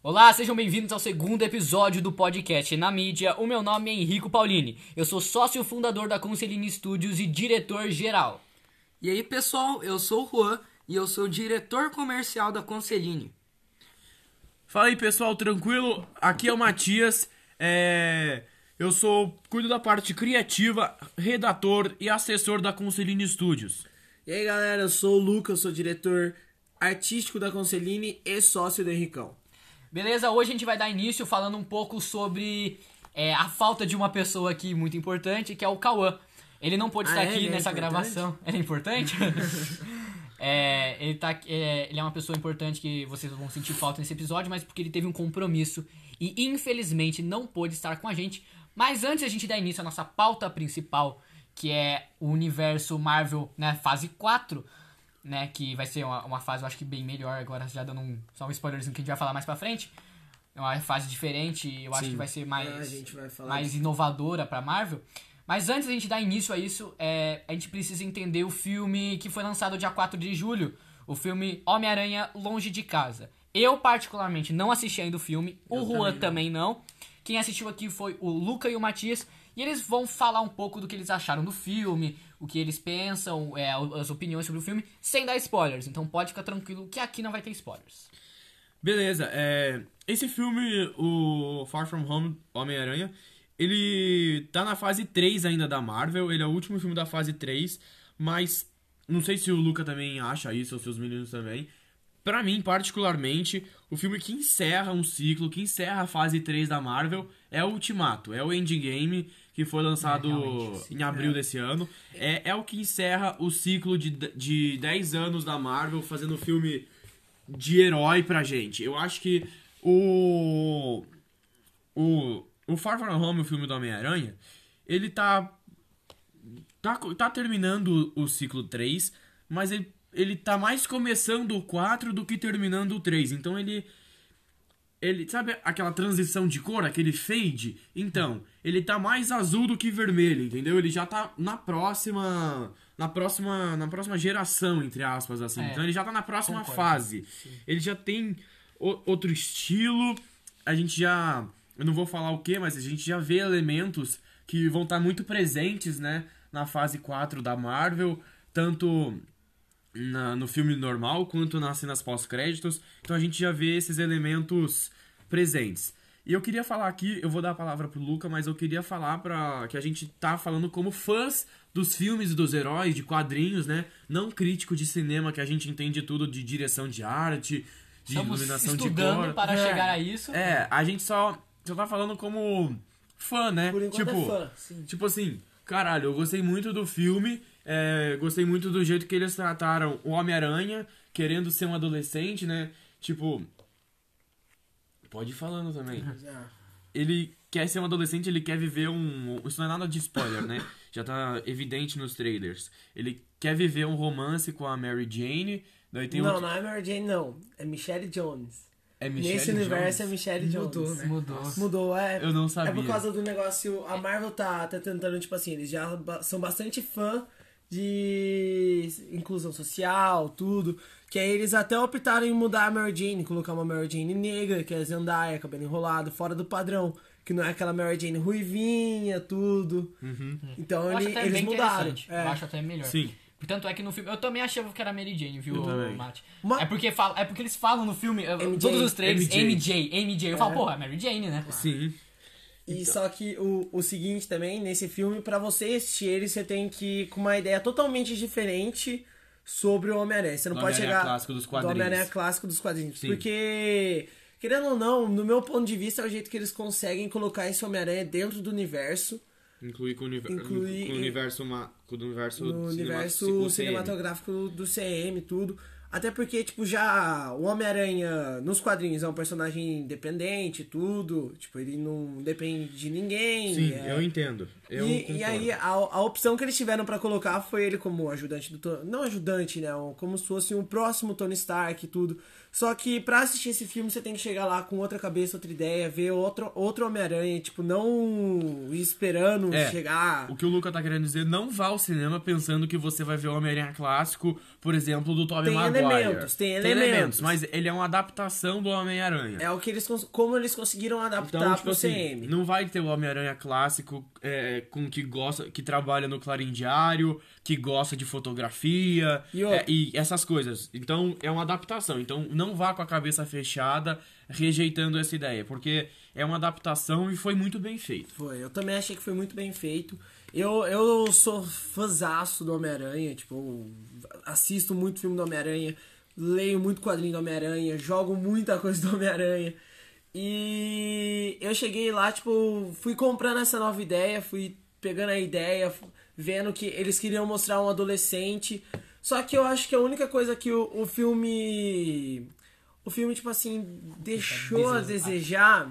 Olá, sejam bem-vindos ao segundo episódio do podcast Na Mídia. O meu nome é Henrico Paulini. Eu sou sócio fundador da Conceline Studios e diretor geral. E aí, pessoal, eu sou o Juan e eu sou diretor comercial da Conceline. Fala aí, pessoal, tranquilo? Aqui é o Matias. É... Eu sou cuido da parte criativa, redator e assessor da Conceline Studios. E aí, galera, eu sou o Lucas, eu sou diretor artístico da Conceline e sócio do Henricão. Beleza? Hoje a gente vai dar início falando um pouco sobre é, a falta de uma pessoa aqui muito importante, que é o Cauã. Ele não pôde Ah, estar é? aqui Ele é nessa gravação. Ele é importante? É, ele, tá, é, ele é uma pessoa importante que vocês vão sentir falta nesse episódio, mas porque ele teve um compromisso e infelizmente não pôde estar com a gente. Mas antes a gente dar início à nossa pauta principal, que é o universo Marvel, né, fase 4, né, que vai ser uma, uma fase, eu acho que bem melhor, agora já dando um, só um spoilerzinho que a gente vai falar mais pra frente. É uma fase diferente, eu acho Sim. que vai ser mais, Ah, vai mais inovadora pra Marvel. Mas antes da gente dar início a isso, é, a gente precisa entender o filme que foi lançado dia 4 de julho, o filme Homem-Aranha Longe de Casa. Eu, particularmente, não assisti ainda o filme, o Juan também não. Quem assistiu aqui foi o Luca e o Matias, e eles vão falar um pouco do que eles acharam do filme, o que eles pensam, é, as opiniões sobre o filme, sem dar spoilers. Então pode ficar tranquilo que aqui não vai ter spoilers. Beleza, é... esse filme, o Far From Home, Homem-Aranha, ele tá na fase 3 ainda da Marvel, ele é o último filme da fase 3, mas não sei se o Luca também acha isso, ou seus meninos também. Pra mim, particularmente, o filme que encerra um ciclo, que encerra a fase 3 da Marvel, é o Ultimato, é o Endgame, que foi lançado É, sim. em abril desse ano. É, é o que encerra o ciclo de, de 10 anos da Marvel, fazendo filme de herói pra gente. Eu acho que o. O. O Far From Home, o filme do Homem-Aranha, ele tá. Tá, tá terminando o ciclo 3, mas ele, ele tá mais começando o 4 do que terminando o 3. Então ele. Ele, sabe aquela transição de cor, aquele fade? Então, ele tá mais azul do que vermelho, entendeu? Ele já tá na próxima. Na próxima. Na próxima geração, entre aspas, assim. É, então ele já tá na próxima concordo. fase. Ele já tem o- outro estilo. A gente já. Eu não vou falar o que, mas a gente já vê elementos que vão estar muito presentes, né? Na fase 4 da Marvel. Tanto na- no filme normal quanto nas cenas pós-créditos. Então a gente já vê esses elementos presentes. E eu queria falar aqui, eu vou dar a palavra pro Luca, mas eu queria falar para que a gente tá falando como fãs dos filmes e dos heróis, de quadrinhos, né? Não crítico de cinema, que a gente entende tudo de direção de arte, de Estamos iluminação de estudando cor. para É. chegar a isso. É, a gente só, só tá falando como fã, né? Por enquanto tipo, é fã, sim. Tipo assim, caralho, eu gostei muito do filme, é, gostei muito do jeito que eles trataram o Homem-Aranha, querendo ser um adolescente, né? Tipo. Pode ir falando também. Ah, Ele quer ser um adolescente, ele quer viver um. Isso não é nada de spoiler, né? Já tá evidente nos trailers. Ele quer viver um romance com a Mary Jane. Daí tem não, outro. não é Mary Jane, não. É Michelle Jones. É Michelle Nesse universo Jones? é Michelle Jones. Mudou, né? Mudou. Mudou, é. Eu não É sabia. por causa do negócio. A Marvel tá, tá tentando, tipo assim, eles já são bastante fã de inclusão social, tudo. Que aí eles até optaram em mudar a Mary Jane, colocar uma Mary Jane negra, que é Zendaya, cabelo enrolado, fora do padrão. Que não é aquela Mary Jane ruivinha, tudo. Então Eu acho ele- até eles bem mudaram. É. Eu acho até melhor. Sim. Portanto, é que no filme. Eu também achava que era Mary Jane, viu. Mate? Ma- É, porque fala, é porque eles falam no filme, MJ, todos os trailers, MJ. MJ, MJ. Eu falo, porra, é Mary Jane, né? Sim. E só que o, o seguinte também, nesse filme, pra você assistir ele, você tem que ir com uma ideia totalmente diferente sobre o Homem-Aranha. Você não Do pode chegar clássico dos do quadrinhos. Homem-Aranha clássico dos quadrinhos. Sim. Porque, querendo ou não, no meu ponto de vista, é o jeito que eles conseguem colocar esse Homem-Aranha dentro do universo, Incluir com o, univer... Incluir com o universo, ma... com o universo, no universo cinematográfico do CM, tudo. Até porque, tipo, já o Homem-Aranha nos quadrinhos é um personagem independente, tudo. Tipo, ele não depende de ninguém. Sim, é- eu entendo. Eu e, e aí, a, a opção que eles tiveram pra colocar foi ele como ajudante do. Não ajudante, né? Como se fosse um próximo Tony Stark e tudo. Só que pra assistir esse filme você tem que chegar lá com outra cabeça, outra ideia, ver outro, outro Homem-Aranha, tipo, não esperando É, chegar. O que o Luca tá querendo dizer, não vá ao cinema pensando que você vai ver o Homem-Aranha clássico, por exemplo, do Tobey Tem Maguire. elementos, tem elementos. mas ele é uma adaptação do Homem-Aranha. É o que eles como eles conseguiram adaptar Então, tipo pro assim, CM. não vai ter o Homem-Aranha clássico é, com que gosta, que trabalha no Clarim Diário, que gosta de fotografia E outra- e essas coisas. Então é uma adaptação. Então não vá com a cabeça fechada rejeitando essa ideia, porque é uma adaptação e foi muito bem feito. Foi, eu também achei que foi muito bem feito. Eu, eu sou fãzaço do Homem-Aranha, tipo, assisto muito filme do Homem-Aranha, leio muito quadrinho do Homem-Aranha, jogo muita coisa do Homem-Aranha. E eu cheguei lá, tipo, fui comprando essa nova ideia, fui pegando a ideia, vendo que eles queriam mostrar um adolescente. Só que eu acho que a única coisa que o, o filme. O filme, tipo assim, deixou a desejar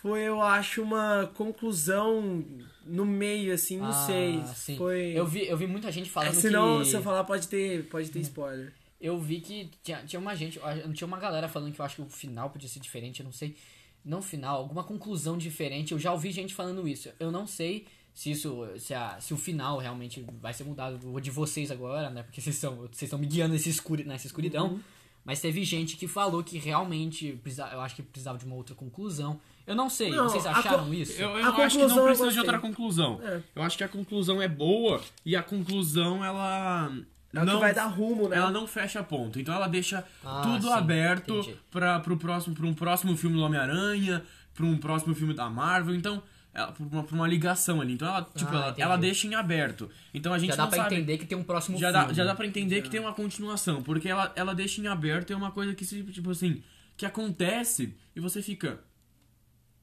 foi, eu acho, uma conclusão no meio, assim, não Ah, sei. sim. Foi. Eu vi, eu vi muita gente É, falando senão, que... se eu falar, pode ter, pode ter spoiler. Eu vi que tinha, tinha uma gente, tinha uma galera falando que eu acho que o final podia ser diferente, eu não sei. Não final, alguma conclusão diferente. Eu já ouvi gente falando isso. Eu não sei se isso, se, a, se o final realmente vai ser mudado. O de vocês agora, né? Porque vocês estão, vocês estão me guiando nesse escuri, nessa escuridão. Uhum. Mas teve gente que falou que realmente precisa, eu acho que precisava de uma outra conclusão. Eu não sei, Não, vocês acharam isso? Eu, A eu acho que conclusão não precisa de gostei. outra conclusão. É. Eu acho que a conclusão é boa e a conclusão ela É não que vai dar rumo, né? ela não fecha ponto. Então ela deixa Ah, tudo sim, aberto para pro próximo pra um próximo filme do Homem-Aranha, para um próximo filme da Marvel. Então ela, pra, uma, pra uma ligação ali. Então ela, tipo, Ah, ela, ela deixa em aberto. Então a gente Já dá não pra sabe entender que tem um próximo já filme. dá, já dá pra entender que tem uma continuação, porque ela, ela deixa em aberto e é uma coisa que, tipo assim, que acontece e você fica.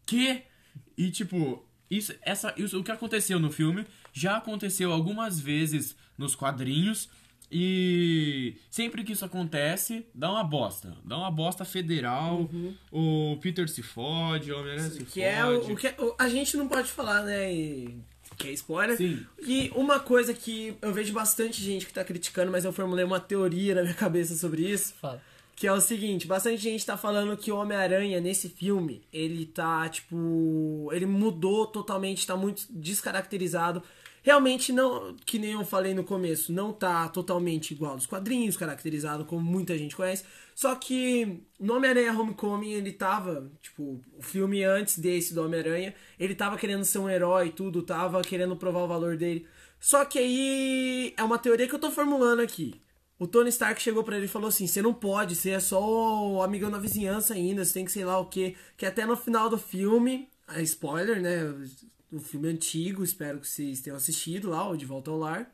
Que? E tipo, isso, essa, isso, o que aconteceu no filme já aconteceu algumas vezes nos quadrinhos. E sempre que isso acontece, dá uma bosta. Dá uma bosta federal. O Peter se fode, o Homem-Aranha se Que fode. é o, o que é- o- a gente não pode falar, né? e- que é spoiler. Sim. E uma coisa que eu vejo bastante gente que tá criticando, mas eu formulei uma teoria na minha cabeça sobre isso. Fala. Que é o seguinte, bastante gente tá falando que o Homem-Aranha nesse filme, ele tá, tipo. Ele mudou totalmente, tá muito descaracterizado. Realmente não, que nem eu falei no começo, não tá totalmente igual dos quadrinhos, caracterizado como muita gente conhece. Só que no Homem-Aranha Homecoming ele tava, tipo, o filme antes desse do Homem-Aranha, ele tava querendo ser um herói e tudo, tava querendo provar o valor dele. Só que aí é uma teoria que eu tô formulando aqui. O Tony Stark chegou pra ele e falou assim: você não pode, você é só o amigão da vizinhança ainda, você tem que sei lá o quê. Que até no final do filme, a spoiler, né? O filme antigo, espero que vocês tenham assistido lá, o De Volta ao Lar.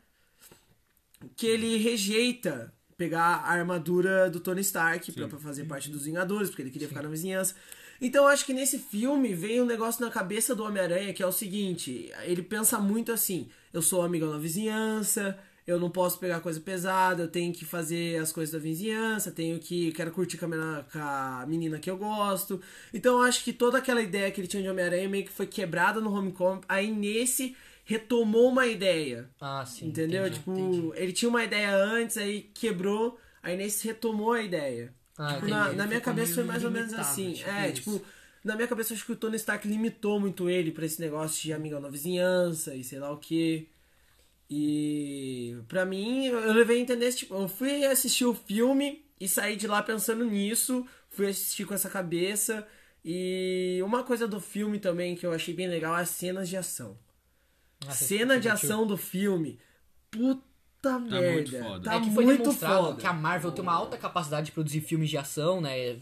Que ele rejeita pegar a armadura do Tony Stark pra, pra fazer parte dos Vingadores, porque ele queria ficar na vizinhança. Então acho que nesse filme veio um negócio na cabeça do Homem-Aranha que é o seguinte: ele pensa muito assim, eu sou amigão da vizinhança, eu não posso pegar coisa pesada, eu tenho que fazer as coisas da vizinhança, tenho que. quero curtir com a, menina, com a menina que eu gosto. Então eu acho que toda aquela ideia que ele tinha de Homem-Aranha meio que foi quebrada no Homecoming. Aí nesse retomou uma ideia. Ah, sim. Entendeu? entendi, tipo, entendi. ele tinha uma ideia antes, aí quebrou, aí nesse retomou a ideia. Ah, Tipo, na, na minha cabeça foi mais ou menos assim. tipo é, isso. tipo, na minha cabeça acho que o Tony Stark limitou muito ele pra esse negócio de amigão na vizinhança e sei lá o que. E pra mim, eu levei a entender, tipo, eu fui assistir o filme e saí de lá pensando nisso, fui assistir com essa cabeça. E uma coisa do filme também que eu achei bem legal é as cenas de ação. Ah, Cena de curtiu? ação do filme. Puta merda. muito foda. Tá é que foi muito demonstrado foda. que a Marvel tem uma alta capacidade de produzir filmes de ação, né?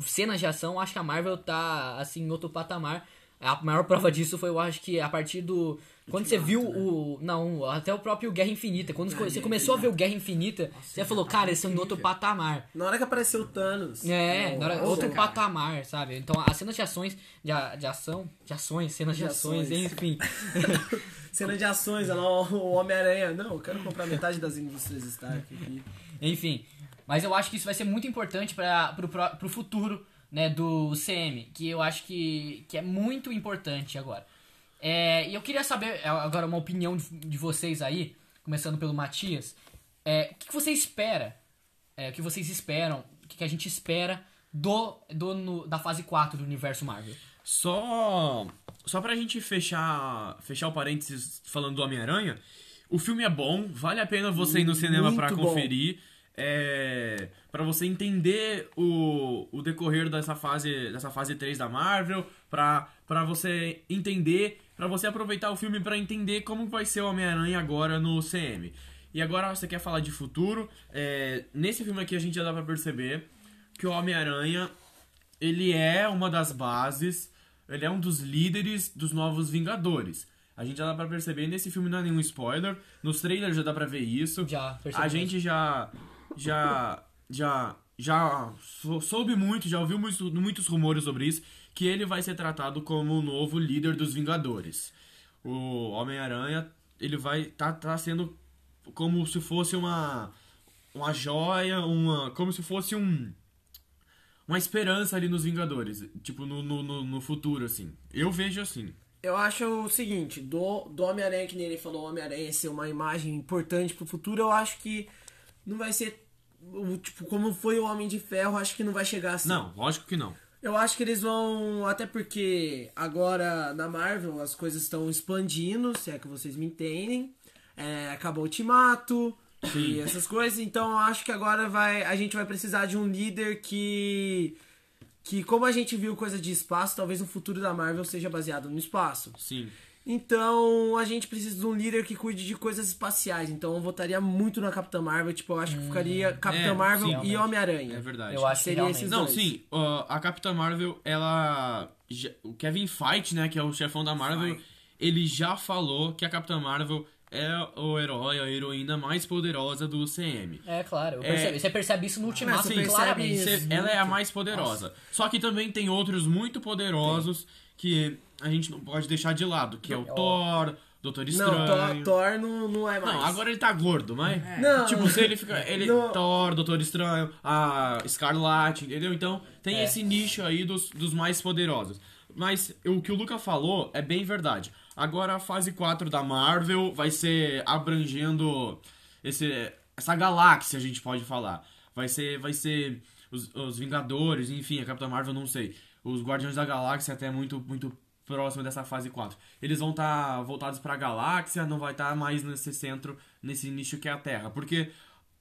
Cenas de ação, acho que a Marvel tá, assim, em outro patamar. A maior prova disso foi, eu acho que a partir do. Quando você viu né? o. Não, até o próprio Guerra Infinita. Quando você começou a ver o Guerra Infinita, você falou, cara, eles são em outro patamar. Na hora que apareceu o Thanos. É, na hora- Nossa, outro cara. patamar, sabe? Então as cenas de ações. De, a- de ação. De ações, cenas de, De ações, ações. enfim. Cena de ações, lá, o Homem-Aranha. Não, eu quero comprar metade das indústrias Stark aqui. Enfim, mas eu acho que isso vai ser muito importante para pro, pro futuro né, do CM, que eu acho que, que é muito importante agora. É, e eu queria saber é, agora uma opinião de, de vocês aí, começando pelo Matias. É, o que, que você espera? É, o que vocês esperam? O que, a gente espera do, do no- da fase 4 do universo Marvel. Só só pra gente fechar, fechar o parênteses falando do Homem-Aranha, o filme é bom, vale a pena você ir no cinema pra Muito bom. É, para você entender o, o decorrer dessa fase, dessa fase 3 da Marvel, pra, pra você entender, pra você aproveitar o filme pra entender como vai ser o Homem-Aranha agora no CM. E agora você quer falar de futuro, é, nesse filme aqui a gente já dá pra perceber que o Homem-Aranha ele é uma das bases, ele é um dos líderes dos novos Vingadores. A gente já dá pra perceber, nesse filme não é nenhum spoiler, nos trailers já dá pra ver isso. Já, A percebemos. gente já já já já sou- soube muito, já ouviu muito- muitos rumores sobre isso, que ele vai ser tratado como o novo líder dos Vingadores. O Homem-Aranha, ele vai tá, tá sendo como se fosse uma uma joia, uma como se fosse um uma esperança ali nos Vingadores, tipo no, no, no, futuro assim. Eu vejo assim. Eu acho o seguinte, do, do Homem-Aranha, que nem ele falou, Homem-Aranha ser uma imagem importante pro futuro, eu acho que não vai ser. O- Tipo, como foi o Homem de Ferro, acho que não vai chegar assim. Não, lógico que não. Eu acho que eles vão. Até porque agora na Marvel as coisas estão expandindo, se é que vocês me entendem. É, acabou o Ultimato e essas coisas. Então eu acho que agora vai, a gente vai precisar de um líder que. Que como a gente viu coisa de espaço, talvez o futuro da Marvel seja baseado no espaço. Sim. Então a gente precisa de um líder que cuide de coisas espaciais. Então eu votaria muito na Capitã Marvel. Tipo, eu acho que ficaria Capitã é, Marvel sim, e. Homem-Aranha. É verdade. Eu acho que Seria realmente. esses Não, dois. sim, a Capitã Marvel, ela. o Kevin Feige, né, que é o chefão da Marvel, ele já falou que a Capitã Marvel é o herói, a heroína mais poderosa do CM. É, claro. eu É. Você percebe isso no Ultimato, você sim, percebe claramente. isso. Cê- ela é a mais poderosa. Só que também tem outros muito poderosos que a gente não pode deixar de lado, que é o Thor, Doutor Não, Estranho. Thor, Thor não, não é mais. Não, agora ele tá gordo, mas. Não. Tipo, se ele fica. Ele. Não. Thor, Doutor Estranho, a Scarlet, entendeu? Então tem É. esse nicho aí dos, dos mais poderosos. Mas o que o Luca falou é bem verdade. Agora a fase 4 da Marvel vai ser abrangendo esse, essa galáxia, a gente pode falar. Vai ser. Vai ser. Os, os Vingadores, enfim, a Capitã Marvel, não sei. Os Guardiões da Galáxia até muito, muito próximo dessa fase 4. Eles vão estar voltados pra galáxia, não vai estar mais nesse centro, nesse nicho que é a Terra. Porque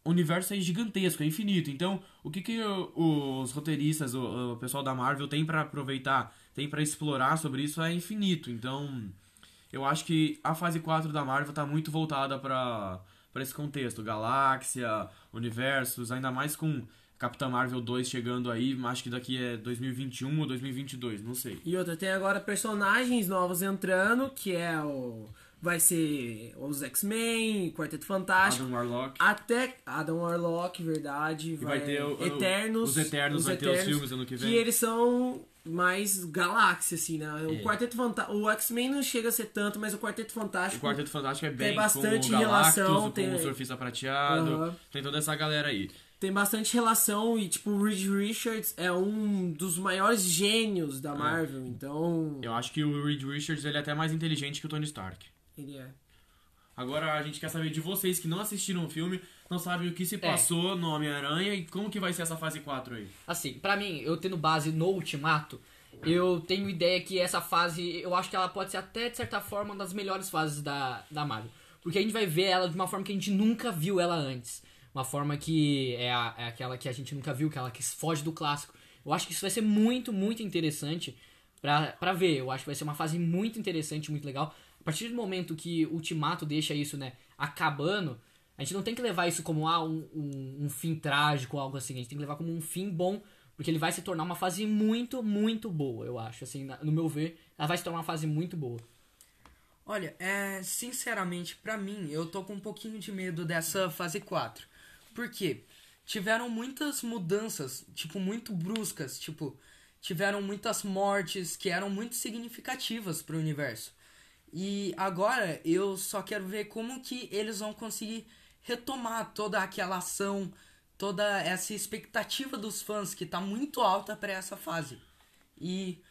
o universo é gigantesco, é infinito. Então, o que, que os roteiristas, o, pessoal da Marvel tem pra aproveitar, tem pra explorar sobre isso é infinito. Então, eu acho que a fase 4 da Marvel tá muito voltada pra para esse contexto, galáxia, universos, ainda mais com Capitã Marvel 2 chegando aí, acho que daqui é 2021 ou 2022, não sei. E outra, tem agora personagens novos entrando, que é o. Vai ser os X-Men, Quarteto Fantástico. Adam Warlock. Até Adam Warlock, verdade. vai ter o- Eternos. os Eternos, vai ter os filmes ano que vem. Que eles são mais galáxia, assim, né? O É. Quarteto Fantástico. O X-Men não chega a ser tanto, mas o Quarteto O Fantástico. Quarteto Fantástico é Tem bem bastante com o Galactus, relação, com tem- o Surfista Prateado, Aham. tem toda essa galera aí. Tem bastante relação e, tipo, o Reed Richards é um dos maiores gênios da Marvel, então. Eu acho que o Reed Richards ele é até mais inteligente que o Tony Stark. Ele é. Agora a gente quer saber de vocês que não assistiram o filme, não sabem o que se passou no Homem-Aranha e como que vai ser essa fase 4 aí. Assim, pra mim, eu tendo base no Ultimato, eu tenho ideia que essa fase, eu acho que ela pode ser até, de certa forma, uma das melhores fases da, da Marvel. Porque a gente vai ver ela de uma forma que a gente nunca viu ela antes. Uma forma que é, a- é aquela que a gente nunca viu, aquela que foge do clássico. Eu acho que isso vai ser muito, muito interessante pra, pra ver. Eu acho que vai ser uma fase muito interessante, muito legal. A partir do momento que o Ultimato deixa isso, né, acabando, a gente não tem que levar isso como ah, um, um, um fim trágico ou algo assim. A gente tem que levar como um fim bom, porque ele vai se tornar uma fase muito, muito boa, eu acho. Assim, no meu ver, ela vai se tornar uma fase muito boa. Olha, é, sinceramente, pra mim, eu tô com um pouquinho de medo dessa fase 4. Por quê? Tiveram muitas mudanças, tipo, muito bruscas, tipo, tiveram muitas mortes que eram muito significativas pro universo. E agora eu só quero ver como que eles vão conseguir retomar toda aquela ação, toda essa expectativa dos fãs que tá muito alta pra essa fase. E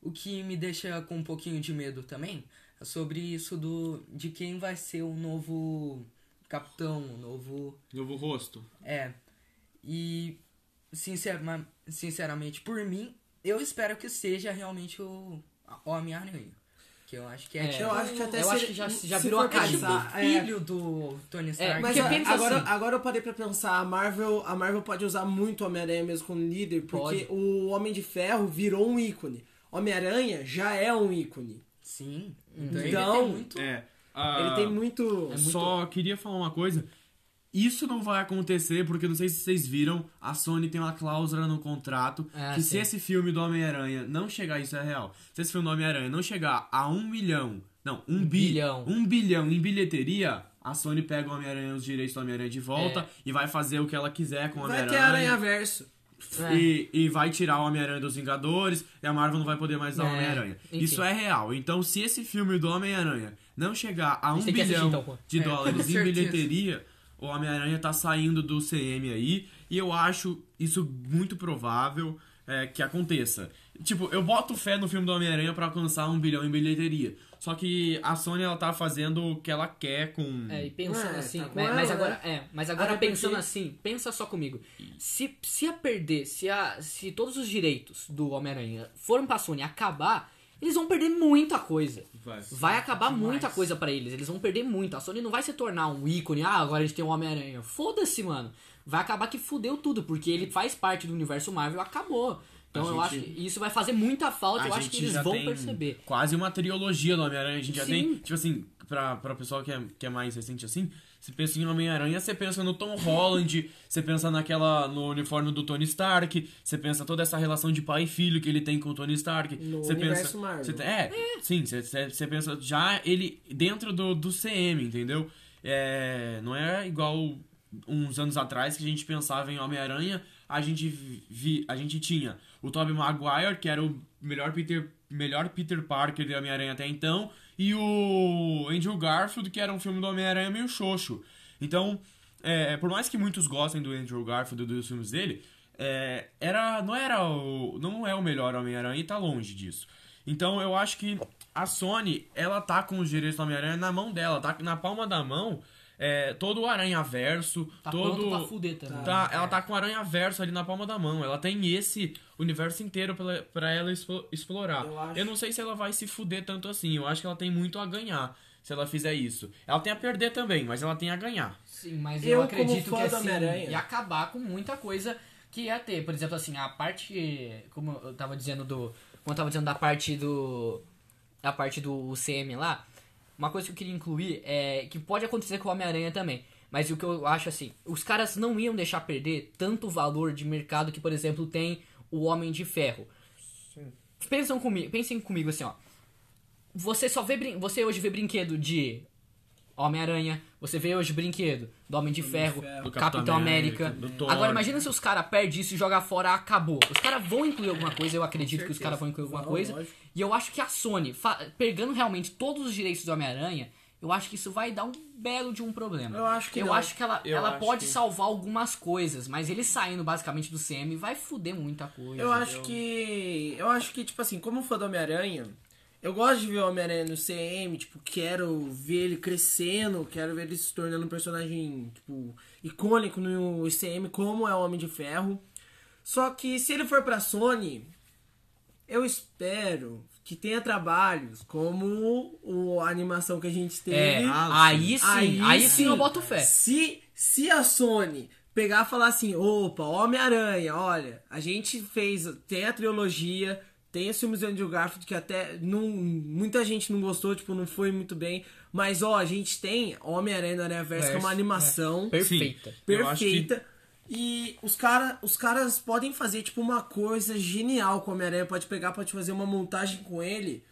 o que me deixa com um pouquinho de medo também é sobre isso do de quem vai ser o novo capitão, o novo Novo rosto. é. E sinceramente, por mim, eu espero que seja realmente o o Homem-Aranha. Que eu acho que é, É, tipo, Eu acho que até eu se acho ele- que já- já virou a é o é, filho do Tony Stark. É, Mas a- agora, assim- agora eu parei pra pensar, a Marvel, a Marvel pode usar muito o Homem-Aranha mesmo como líder, porque Pode. o Homem de Ferro virou um ícone. Homem-Aranha já é um ícone. Sim. Então, ele Então, tem muito... É. ah, Ele tem muito. Só queria falar uma coisa. Isso não vai acontecer porque não sei se vocês viram, a Sony tem uma cláusula no contrato Ah, que sim. se esse filme do Homem-Aranha não chegar, isso é real, se esse filme do Homem-Aranha não chegar a um milhão, não, um, bi, bilhão. um bilhão em bilheteria, a Sony pega o Homem-Aranha, os direitos do Homem-Aranha de volta É. e vai fazer o que ela quiser com o Vai ter Homem-Aranha. Aranha Verso. É. E, e vai tirar o Homem-Aranha dos Vingadores e a Marvel não vai poder mais dar o É, Homem-Aranha. Isso é real. Então, se esse filme do Homem-Aranha não chegar a um que assistir, bilhão então, de É, dólares em bilheteria, o Homem-Aranha tá saindo do CM aí. E eu acho isso muito provável é, que aconteça. Tipo, eu boto fé no filme do Homem-Aranha pra alcançar um bilhão em bilheteria. Só que a Sony, ela tá fazendo o que ela quer com... É, e pensando É, assim, tá com mas, ela, mas né? agora, é, mas agora Até pensando porque- assim, pensa só comigo. Se, se a perder, se, a, se todos os direitos do Homem-Aranha forem pra Sony acabar, eles vão perder muita coisa. Vai. Vai acabar demais. muita coisa pra eles, eles vão perder muito. A Sony não vai se tornar um ícone, ah, agora a gente tem o Homem-Aranha. Foda-se, mano. Vai acabar que fudeu tudo, porque ele faz parte do universo Marvel, acabou. Então A eu acho gente- que isso vai fazer muita falta, eu acho gente que eles já vão tem perceber. Quase uma trilogia do Homem-Aranha. A gente já Sim. tem, tipo assim, pra, pra pessoal que é, que é mais recente assim, você pensa em Homem-Aranha, você pensa no Tom Holland, você pensa naquela. no uniforme do Tony Stark, você pensa toda essa relação de pai e filho que ele tem com o Tony Stark. No você pensa, Marvel. você- é, sim, você, você, você pensa já ele dentro do, do CM, entendeu? É, não é igual uns anos atrás que a gente pensava em Homem-Aranha, a gente vi, a gente tinha o Tobey Maguire, que era o melhor Peter, melhor Peter Parker de Homem-Aranha até então, e o Andrew Garfield, que era um filme do Homem-Aranha meio xoxo. Então, é, por mais que muitos gostem do Andrew Garfield e dos filmes dele, é, era, não era o, não é o melhor Homem-Aranha e tá longe disso. Então eu acho que a Sony, ela tá com os direitos do Homem-Aranha na mão dela, tá na palma da mão. É, todo o Aranha-Verso, Tá todo... pra fuder também. Tá, ela tá com o Aranha-Verso ali na palma da mão. Ela tem esse universo inteiro pra, pra ela expo- explorar. Eu acho- Eu não sei se ela vai se fuder tanto assim. Eu acho que ela tem muito a ganhar se ela fizer isso. Ela tem a perder também, mas ela tem a ganhar. Sim, mas Eu, eu, como acredito fã que assim, ia acabar com muita coisa que ia ter. Por exemplo, assim, a parte. Como eu tava dizendo do. Como eu tava dizendo da parte do. Da parte do CM lá. Uma coisa que eu queria incluir é que pode acontecer com o Homem-Aranha também. Mas o que eu acho assim, os caras não iam deixar perder tanto valor de mercado que, por exemplo, tem o Homem de Ferro. Pensam comigo, pensem comigo assim, ó. Você só vê você hoje vê brinquedo de Homem-Aranha, você vê hoje brinquedo do Homem de Ferro, Ferro. Do Capitão, Capitão América. América, do. Agora imagina se os caras perdem isso e jogam fora, acabou. Os caras vão incluir alguma coisa, eu acredito que os caras vão incluir alguma coisa. lógico. E eu acho que a Sony, pegando realmente todos os direitos do Homem-Aranha, eu acho que isso vai dar um belo de um problema. Eu acho que Eu não. acho que ela, Eu ela acho pode que- salvar algumas coisas, mas ele saindo basicamente do CM vai fuder muita coisa. Eu acho que. Eu acho que, tipo assim, como fã do Homem-Aranha, eu gosto de ver o Homem-Aranha no CM, tipo, quero ver ele crescendo, quero ver ele se tornando um personagem, tipo, icônico no CM, como é o Homem de Ferro. Só que se ele for pra Sony, eu espero que tenha trabalhos como o, a animação que a gente teve. É, aí sim, aí, sim eu boto fé. Se, se a Sony pegar e falar assim, opa, Homem-Aranha, olha, a gente fez, tem a trilogia, tem os filmes do Andrew Garfield que até não, muita gente não gostou, tipo, não foi muito bem, mas ó, a gente tem Homem-Aranha no Aranha Verso, que é uma Verso, animação Perfeita. Acho que- perfeita. E os, cara, os caras podem fazer, tipo, uma coisa genial com o Homem-Aranha. Pode pegar, pode fazer uma montagem com ele.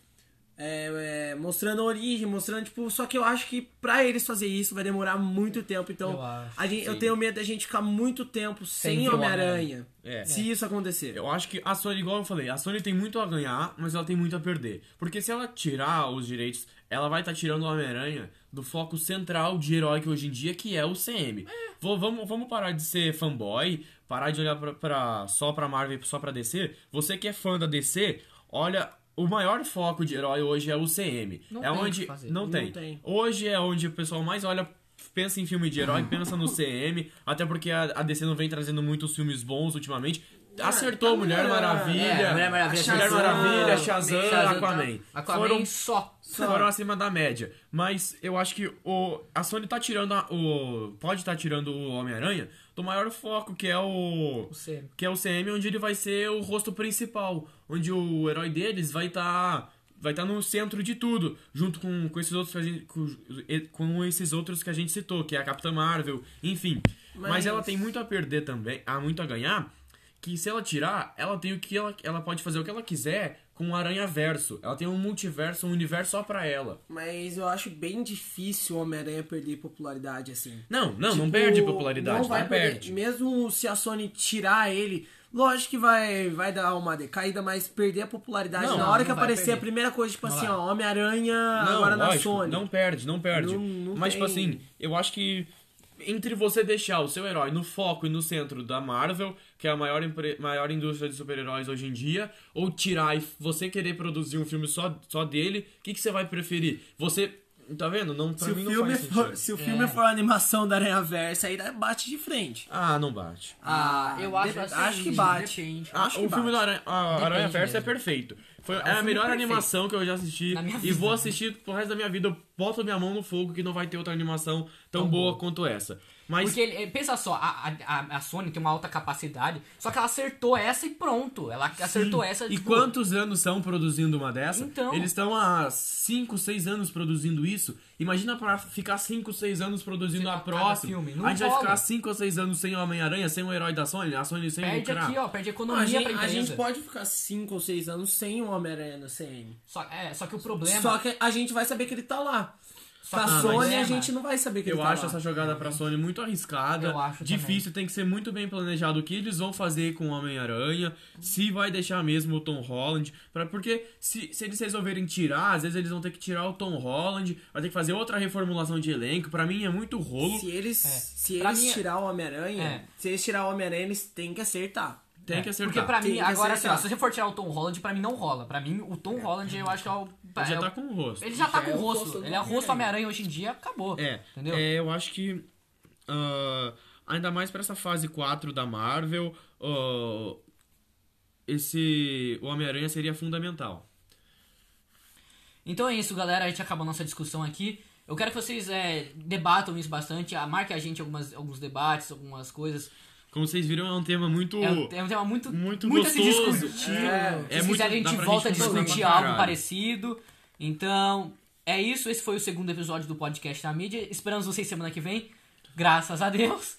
É, é, mostrando a origem, mostrando, tipo... Só que eu acho que pra eles fazer isso vai demorar muito tempo. Então, Eu acho, a gente, eu tenho medo da gente ficar muito tempo sem, Sem o Homem-Aranha. É. Se isso acontecer. Eu acho que a Sony, igual eu falei, a Sony tem muito a ganhar, mas ela tem muito a perder. Porque se ela tirar os direitos, ela vai estar tirando o Homem-Aranha do foco central de herói que hoje em dia, que é o CM. Vou- vamos, vamos parar de ser fanboy, parar de olhar pra, pra- só pra Marvel e só pra DC. Você que é fã da DC, olha, o maior foco de herói hoje é o CM. Não é tem onde. que fazer. Não, Não tem. tem. Hoje é onde o pessoal mais olha pensa em filme de herói, pensa no CM, até porque a, DC não vem trazendo muitos filmes bons ultimamente. Acertou Mulher Maravilha, É, Mulher Maravilha, Mulher Shazam, Maravilha, Shazam, Shazam, Aquaman. Aquaman Foram só. foram acima da média. Mas eu acho que o, a Sony tá tirando a- o. Pode estar tirando o Homem-Aranha do maior foco, que é o. O CM. Que é o CM, onde ele vai ser o rosto principal. Onde o herói deles vai estar. vai estar no centro de tudo. Junto com, com esses outros que a gente. Com, com esses outros que a gente citou, que é a Capitã Marvel, enfim. Mas, Mas- ela tem muito a perder também. Há muito a ganhar. Que se ela tirar, ela tem o que ela. Ela pode fazer o que ela quiser com o Aranha Verso. Ela tem um multiverso, um universo só pra ela. Mas eu acho bem difícil o Homem-Aranha perder popularidade assim. Não, não, não Tipo, perde popularidade, Não não, vai perder. perde. Mesmo se a Sony tirar ele, lógico que vai, vai dar uma decaída, mas perder a popularidade Não, na hora não que aparecer perder. a primeira coisa, tipo Não assim, ó, Homem-Aranha Não, agora na lógico, Sony. Não perde, não perde. Não- não Mas, tipo tem- assim, eu acho que entre você deixar o seu herói no foco e no centro da Marvel, que é a maior, maior indústria de super-heróis hoje em dia, ou tirar e você querer produzir um filme só, só dele, o que, que você vai preferir? Você. Tá vendo? Não, pra Se o, mim não filme faz for, se o filme for a animação da Aranha Versa, aí dá- bate de frente. Ah, não bate. Ah, eu acho de- assim, acho que bate. Depende. Ah, Acho o que filme bate. da Aranha, a Aranha Versa é perfeito. Foi, é, um a filme melhor perfeito. animação que eu já assisti. E vida. vou assistir pro resto da minha vida. Eu boto minha mão no fogo que não vai ter outra animação tão, Tão boa boa. quanto essa. Mas Porque ele, pensa só, a, a, a Sony tem uma alta capacidade, só que ela acertou essa e pronto. Ela acertou essa E tipo, quantos anos são produzindo uma dessa? Então. Eles estão há 5, 6 anos produzindo isso. Imagina pra ficar 5, 6 anos produzindo Sim, a a próxima. filme. Não a gente vai rola. ficar 5 ou 6 anos sem Homem-Aranha, sem o herói da Sony, a Sony sem Perde lucrar. aqui, ó, perde a, economia gente, pra a empresa. gente pode ficar 5 ou 6 anos sem o Homem-Aranha no CM. Só, é, só que o problema. Só que a gente vai saber que ele tá lá. Só Com que a o Sony problema- a gente não vai saber que Eu ele tá acho lá. essa jogada pra Sony muito arriscada. Eu acho Difícil, tem que ser muito bem planejado o que eles vão fazer com o Homem-Aranha. Se vai deixar mesmo o Tom Holland. Pra, porque se, se eles resolverem tirar, às vezes eles vão ter que tirar o Tom Holland. Vai ter que fazer outra reformulação de elenco. Pra mim é muito rolo. Se eles, É. se Pra eles mim- tirar o Homem-Aranha, É. se eles tirar o Homem-Aranha, eles têm que acertar. Tem É, que acertar. Porque pra Tem mim, que agora assim, ó, acertar. se você for tirar o Tom Holland, pra mim não rola. Pra mim, o Tom Holland eu acho que é o. Ele já é o- tá com o rosto. Ele já tá Já com é o o rosto. rosto do Ele é o rosto Homem-Aranha. Hoje em dia, acabou. É, Entendeu? é, eu acho que. ah, ainda mais pra essa fase 4 da Marvel, ah, esse. O Homem-Aranha seria fundamental. Então é isso, galera. A gente acabou a nossa discussão aqui. Eu quero que vocês é, debatam isso bastante. ah, Marque a gente algumas, alguns debates, algumas coisas. Como vocês viram, é um tema muito. É um, é um tema muito, Muito muito a se gostoso. discutir. É, Se é muito- quiserem, a gente volta a discutir algo parecido. Então, é isso. Esse foi o segundo episódio do podcast da mídia. Esperamos vocês semana que vem. Graças a Deus.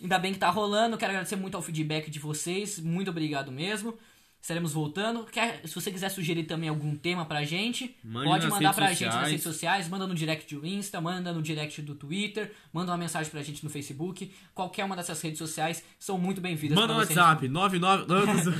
Ainda bem que tá rolando. Quero agradecer muito ao feedback de vocês. Muito obrigado mesmo. Estaremos voltando. Quer, se você quiser sugerir também algum tema pra gente, Mande pode mandar pra gente nas sociais. redes sociais. Manda no direct do Insta, manda no direct do Twitter, manda uma mensagem pra gente no Facebook. Qualquer uma dessas redes sociais são muito bem-vindas. Manda no. WhatsApp, 99.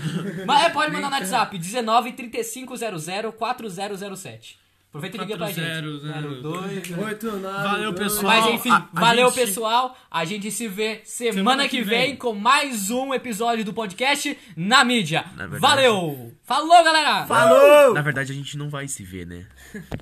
Mas é, pode mandar no WhatsApp, 19 3500 4007. Aproveita e liga pra gente. 4002. 02. 8, 9, Valeu, pessoal. Mas enfim, A- a valeu gente- pessoal. A gente se vê semana, Semana que, que vem, vem. com mais um episódio do podcast na mídia. Na verdade- Valeu! Falou, galera! Falou! Na verdade, a gente não vai se ver, né?